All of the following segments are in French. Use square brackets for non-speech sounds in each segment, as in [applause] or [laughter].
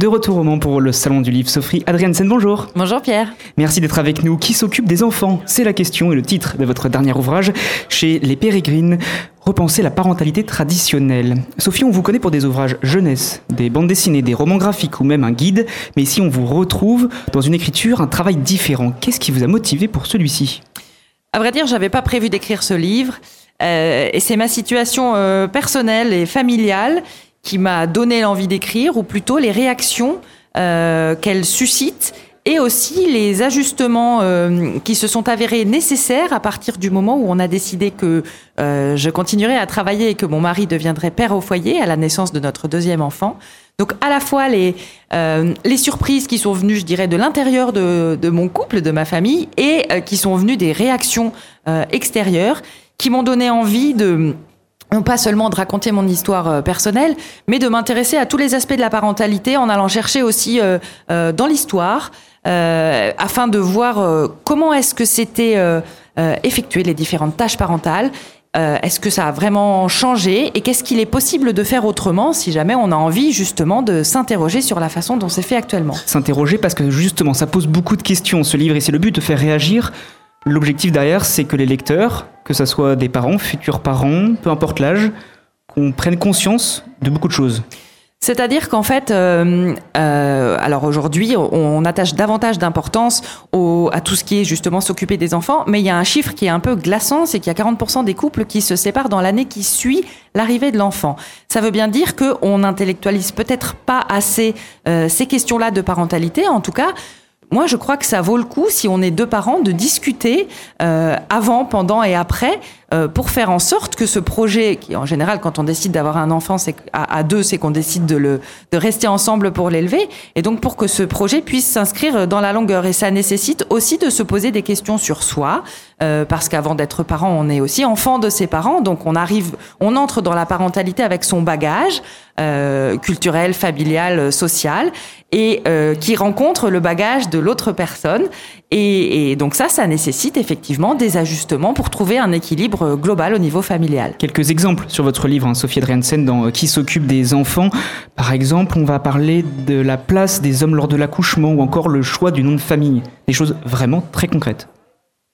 De retour au Mans pour le Salon du Livre, Sophie Adriansen, bonjour. Bonjour Pierre. Merci d'être avec nous. Qui s'occupe des enfants? C'est la question et le titre de votre dernier ouvrage chez Les Pérégrines, Repenser la parentalité traditionnelle. Sophie, on vous connaît pour des ouvrages jeunesse, des bandes dessinées, des romans graphiques ou même un guide, mais ici on vous retrouve dans une écriture, un travail différent. Qu'est-ce qui vous a motivé pour celui-ci? À vrai dire, j'avais pas prévu d'écrire ce livre. Euh, et c'est ma situation euh, personnelle et familiale qui m'a donné l'envie d'écrire, ou plutôt les réactions euh, qu'elle suscite et aussi les ajustements euh, qui se sont avérés nécessaires à partir du moment où on a décidé que euh, je continuerais à travailler et que mon mari deviendrait père au foyer à la naissance de notre deuxième enfant. Donc à la fois les, euh, les surprises qui sont venues, je dirais, de l'intérieur de, de, mon couple, de ma famille, et euh, qui sont venues des réactions euh, extérieures qui m'ont donné envie de non pas seulement de raconter mon histoire euh, personnelle, mais de m'intéresser à tous les aspects de la parentalité en allant chercher aussi euh, euh, dans l'histoire, afin de voir comment est-ce que c'était effectué les différentes tâches parentales. est-ce que ça a vraiment changé et qu'est-ce qu'il est possible de faire autrement si jamais on a envie justement de s'interroger sur la façon dont c'est fait actuellement? S'interroger parce que justement ça pose beaucoup de questions ce livre et c'est le but de faire réagir L'objectif derrière, c'est que les lecteurs, que ce soit des parents, futurs parents, peu importe l'âge, qu'on prenne conscience de beaucoup de choses. C'est-à-dire qu'en fait, euh, euh, alors aujourd'hui, on, attache davantage d'importance à tout ce qui est justement s'occuper des enfants, mais il y a un chiffre qui est un peu glaçant, c'est qu'il y a 40% des couples qui se séparent dans l'année qui suit l'arrivée de l'enfant. Ça veut bien dire qu'on n'intellectualise peut-être pas assez euh, ces questions-là de parentalité, en tout cas. Moi, je crois que ça vaut le coup, si on est deux parents, de discuter euh, avant, pendant et après euh, pour faire en sorte que ce projet, qui en général, quand on décide d'avoir un enfant à, à deux, c'est qu'on décide de, rester ensemble pour l'élever, et donc pour que ce projet puisse s'inscrire dans la longueur. Et ça nécessite aussi de se poser des questions sur soi, euh, parce qu'avant d'être parent, on est aussi enfant de ses parents, donc on arrive, on entre dans la parentalité avec son bagage euh, culturel, familial, social, et qui rencontre le bagage de l'autre personne. Et donc ça, ça nécessite effectivement des ajustements pour trouver un équilibre global au niveau familial. Quelques exemples sur votre livre, hein, Sophie Adriansen, dans Qui s'occupe des enfants. Par exemple, on va parler de la place des hommes lors de l'accouchement ou encore le choix du nom de famille. Des choses vraiment très concrètes.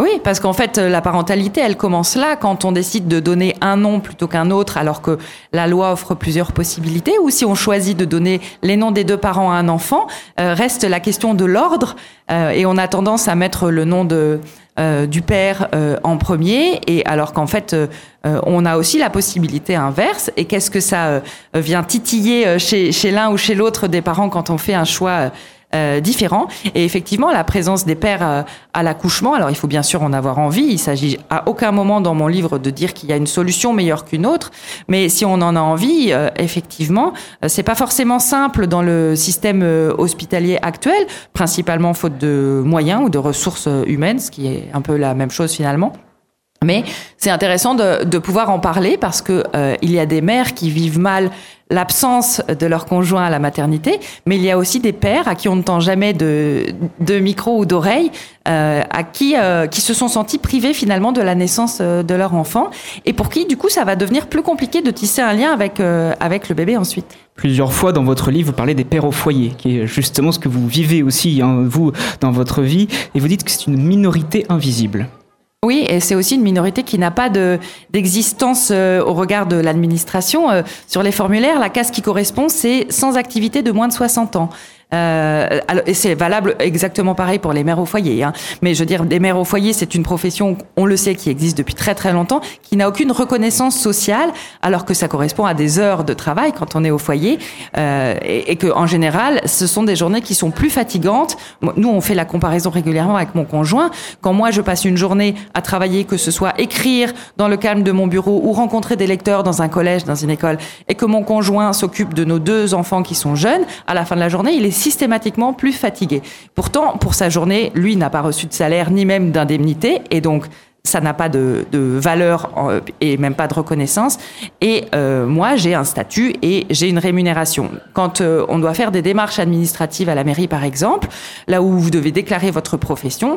Oui, parce qu'en fait, la parentalité, elle commence là, quand on décide de donner un nom plutôt qu'un autre, alors que la loi offre plusieurs possibilités, ou si on choisit de donner les noms des deux parents à un enfant, euh, reste la question de l'ordre, euh, et on a tendance à mettre le nom de, euh, du père euh, en premier, et alors qu'en fait, euh, on a aussi la possibilité inverse. Et qu'est-ce que ça vient titiller chez, chez l'un ou chez l'autre des parents quand on fait un choix euh, différents. Et effectivement, la présence des pères euh, à l'accouchement, alors il faut bien sûr en avoir envie. Il s'agit à aucun moment dans mon livre de dire qu'il y a une solution meilleure qu'une autre. Mais si on en a envie, euh, effectivement, c'est pas forcément simple dans le système hospitalier actuel, principalement faute de moyens ou de ressources humaines, ce qui est un peu la même chose finalement. Mais c'est intéressant de, de, pouvoir en parler parce que euh, il y a des mères qui vivent mal l'absence de leur conjoint à la maternité, mais il y a aussi des pères à qui on ne tend jamais de, de micro ou d'oreille, euh, à qui euh, qui se sont sentis privés finalement de la naissance euh, de leur enfant, et pour qui du coup ça va devenir plus compliqué de tisser un lien avec euh, avec le bébé ensuite. Plusieurs fois dans votre livre, vous parlez des pères au foyer, qui est justement ce que vous vivez aussi hein, vous dans votre vie, et vous dites que c'est une minorité invisible. Oui, et c'est aussi une minorité qui n'a pas de d'existence euh, au regard de l'administration. Euh, sur les formulaires, la case qui correspond, c'est sans activité de moins de 60 ans. Euh, alors, et c'est valable exactement pareil pour les mères au foyer. Hein. Mais je veux dire, des mères au foyer, c'est une profession, on le sait, qui existe depuis très très longtemps, qui n'a aucune reconnaissance sociale, alors que ça correspond à des heures de travail quand on est au foyer, euh, et, et que en général, ce sont des journées qui sont plus fatigantes. Nous, on fait la comparaison régulièrement avec mon conjoint. Quand moi, je passe une journée à travailler, que ce soit écrire dans le calme de mon bureau ou rencontrer des lecteurs dans un collège, dans une école, et que mon conjoint s'occupe de nos deux enfants qui sont jeunes, à la fin de la journée, il est systématiquement plus fatigué. Pourtant, pour sa journée, lui n'a pas reçu de salaire ni même d'indemnité, et donc ça n'a pas de, de, valeur et même pas de reconnaissance. Et euh, moi, j'ai un statut et j'ai une rémunération. Quand euh, on doit faire des démarches administratives à la mairie, par exemple, là où vous devez déclarer votre profession,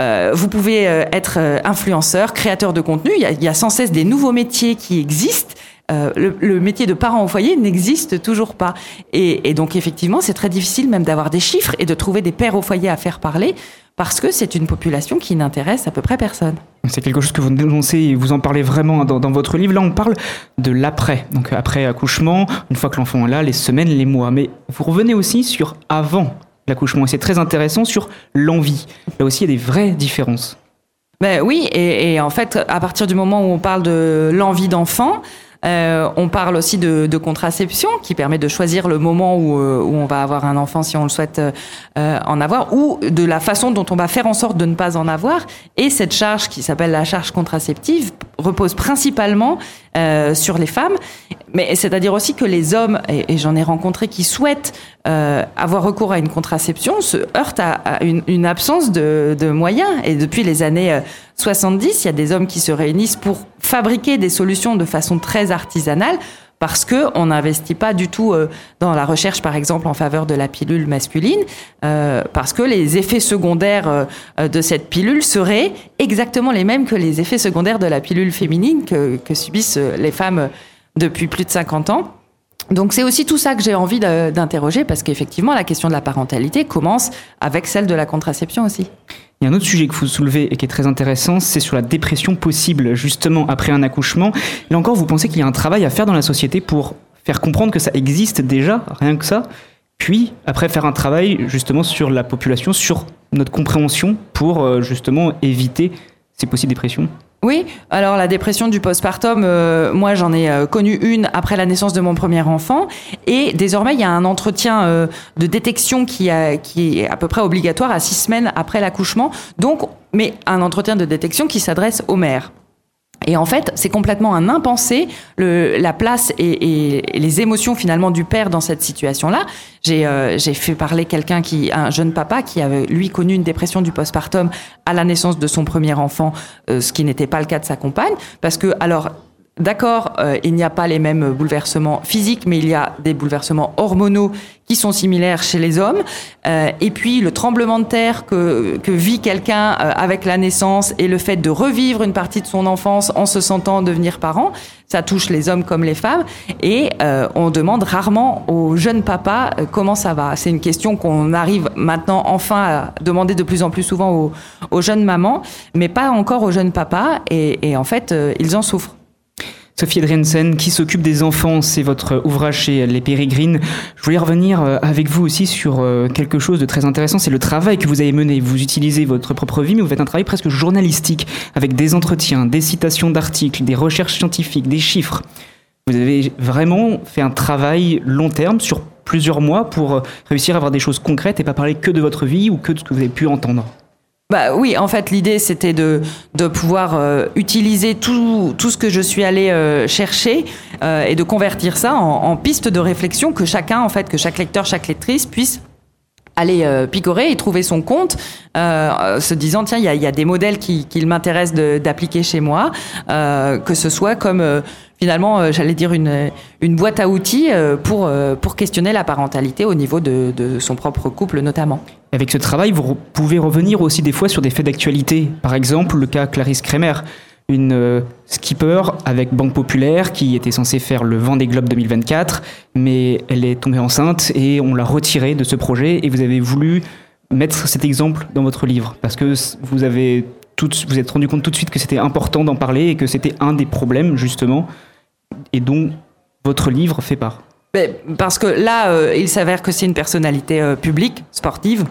euh, vous pouvez être influenceur, créateur de contenu. Il y, a, il y a sans cesse des nouveaux métiers qui existent le, métier de parent au foyer n'existe toujours pas. Et, et donc effectivement, c'est très difficile même d'avoir des chiffres et de trouver des pères au foyer à faire parler parce que c'est une population qui n'intéresse à peu près personne. C'est quelque chose que vous dénoncez et vous en parlez vraiment dans, dans votre livre. Là, on parle de l'après, donc après accouchement, une fois que l'enfant est là, les semaines, les mois. Mais vous revenez aussi sur avant l'accouchement et c'est très intéressant sur l'envie. Là aussi, il y a des vraies différences. Ben oui, et, et, en fait, à partir du moment où on parle de l'envie d'enfant, euh, on parle aussi de, de, contraception qui permet de choisir le moment où, euh, où, on va avoir un enfant si on le souhaite euh, en avoir ou de la façon dont on va faire en sorte de ne pas en avoir. Et cette charge qui s'appelle la charge contraceptive repose principalement euh, sur les femmes. Mais c'est-à-dire aussi que les hommes, et, j'en ai rencontré qui souhaitent euh, avoir recours à une contraception, se heurtent à, à une, une, absence de, de, moyens. Et depuis les années 70, il y a des hommes qui se réunissent pour fabriquer des solutions de façon très artisanale parce que on n'investit pas du tout euh, dans la recherche, par exemple, en faveur de la pilule masculine, euh, parce que les effets secondaires euh, de cette pilule seraient exactement les mêmes que les effets secondaires de la pilule féminine que, que subissent les femmes depuis plus de 50 ans. Donc c'est aussi tout ça que j'ai envie d'interroger, parce qu'effectivement, la question de la parentalité commence avec celle de la contraception aussi. Il y a un autre sujet que vous soulevez et qui est très intéressant, c'est sur la dépression possible justement après un accouchement. Là encore, vous pensez qu'il y a un travail à faire dans la société pour faire comprendre que ça existe déjà, rien que ça, puis après faire un travail justement sur la population, sur notre compréhension pour euh, justement éviter ces possibles dépressions? Oui, alors la dépression du postpartum, euh, moi j'en ai euh, connu une après la naissance de mon premier enfant, et désormais il y a un entretien euh, de détection qui, a, qui est à peu près obligatoire à six semaines après l'accouchement, donc mais un entretien de détection qui s'adresse aux mères. Et en fait, c'est complètement un impensé, le, la place et, et, les émotions finalement du père dans cette situation-là. J'ai euh, fait parler quelqu'un qui, un jeune papa qui avait lui connu une dépression du postpartum à la naissance de son premier enfant, euh, ce qui n'était pas le cas de sa compagne, parce que alors D'accord, euh, il n'y a pas les mêmes bouleversements physiques, mais il y a des bouleversements hormonaux qui sont similaires chez les hommes. Euh, et puis le tremblement de terre que, que vit quelqu'un euh, avec la naissance et le fait de revivre une partie de son enfance en se sentant devenir parent, ça touche les hommes comme les femmes. Et euh, on demande rarement aux jeunes papas euh, comment ça va. C'est une question qu'on arrive maintenant enfin à demander de plus en plus souvent aux, aux jeunes mamans, mais pas encore aux jeunes papas. Et, et en fait, euh, ils en souffrent. Sophie Edrensen, qui s'occupe des enfants, c'est votre ouvrage chez Les Pérégrines. Je voulais revenir euh, avec vous aussi sur euh, quelque chose de très intéressant, c'est le travail que vous avez mené. Vous utilisez votre propre vie, mais vous faites un travail presque journalistique, avec des entretiens, des citations d'articles, des recherches scientifiques, des chiffres. Vous avez vraiment fait un travail long terme sur plusieurs mois pour euh, réussir à avoir des choses concrètes et pas parler que de votre vie ou que de ce que vous avez pu entendre. Bah oui, en fait, l'idée c'était de, de pouvoir euh, utiliser tout, tout ce que je suis allée euh, chercher euh, et de convertir ça en, en piste de réflexion que chacun, en fait, que chaque lecteur, chaque lectrice puisse aller euh, picorer et trouver son compte, euh, se disant tiens il y a, y a, des modèles qui, qui m'intéressent d'appliquer chez moi, que ce soit comme finalement j'allais dire une, une boîte à outils pour, pour questionner la parentalité au niveau de, de son propre couple notamment. Avec ce travail, vous pouvez revenir aussi des fois sur des faits d'actualité. Par exemple, le cas Clarisse Kremer, une euh, skipper avec Banque Populaire qui était censée faire le Vendée Globe 2024, mais elle est tombée enceinte et on l'a retirée de ce projet. Et vous avez voulu mettre cet exemple dans votre livre parce que vous avez tout, vous êtes rendu compte tout de suite que c'était important d'en parler et que c'était un des problèmes justement et dont votre livre fait part. Parce que là, euh, il s'avère que c'est une personnalité euh, publique, sportive,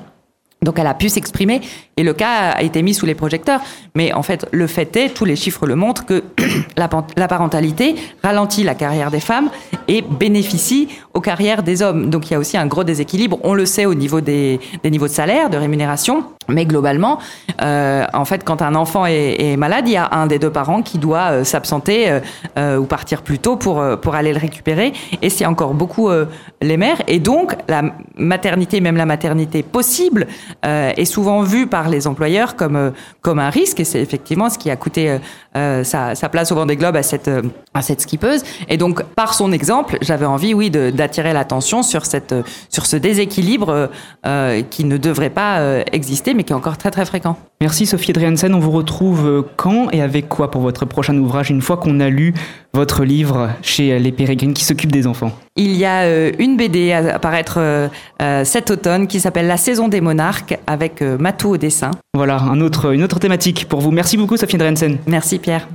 donc elle a pu s'exprimer et le cas a été mis sous les projecteurs. Mais en fait, le fait est, tous les chiffres le montrent, que [coughs] la, parentalité ralentit la carrière des femmes et bénéficie aux carrières des hommes. Donc il y a aussi un gros déséquilibre. On le sait au niveau des, des niveaux de salaire, de rémunération. Mais globalement, euh, en fait, quand un enfant est, est, malade, il y a un des deux parents qui doit euh, s'absenter euh, euh ou partir plus tôt pour, euh, pour aller le récupérer. Et c'est encore beaucoup les mères. Et donc, la maternité, même la maternité possible, est souvent vu par les employeurs comme comme un risque et c'est effectivement ce qui a coûté sa, sa, place au Vendée Globe à cette à cette skippeuse. Et donc par son exemple, j'avais envie, oui, d'attirer l'attention sur cette sur ce déséquilibre qui ne devrait pas exister, mais qui est encore très très fréquent. Merci Sophie Driansen. On vous retrouve quand et avec quoi pour votre prochain ouvrage une fois qu'on a lu votre livre chez Les Pérégrines qui s'occupent des enfants? Il y a euh, une BD à apparaître euh, euh, cet automne qui s'appelle La saison des monarques avec Matou au dessin. Voilà, un autre, une autre thématique pour vous. Merci beaucoup Sophie Drensen. Merci Pierre.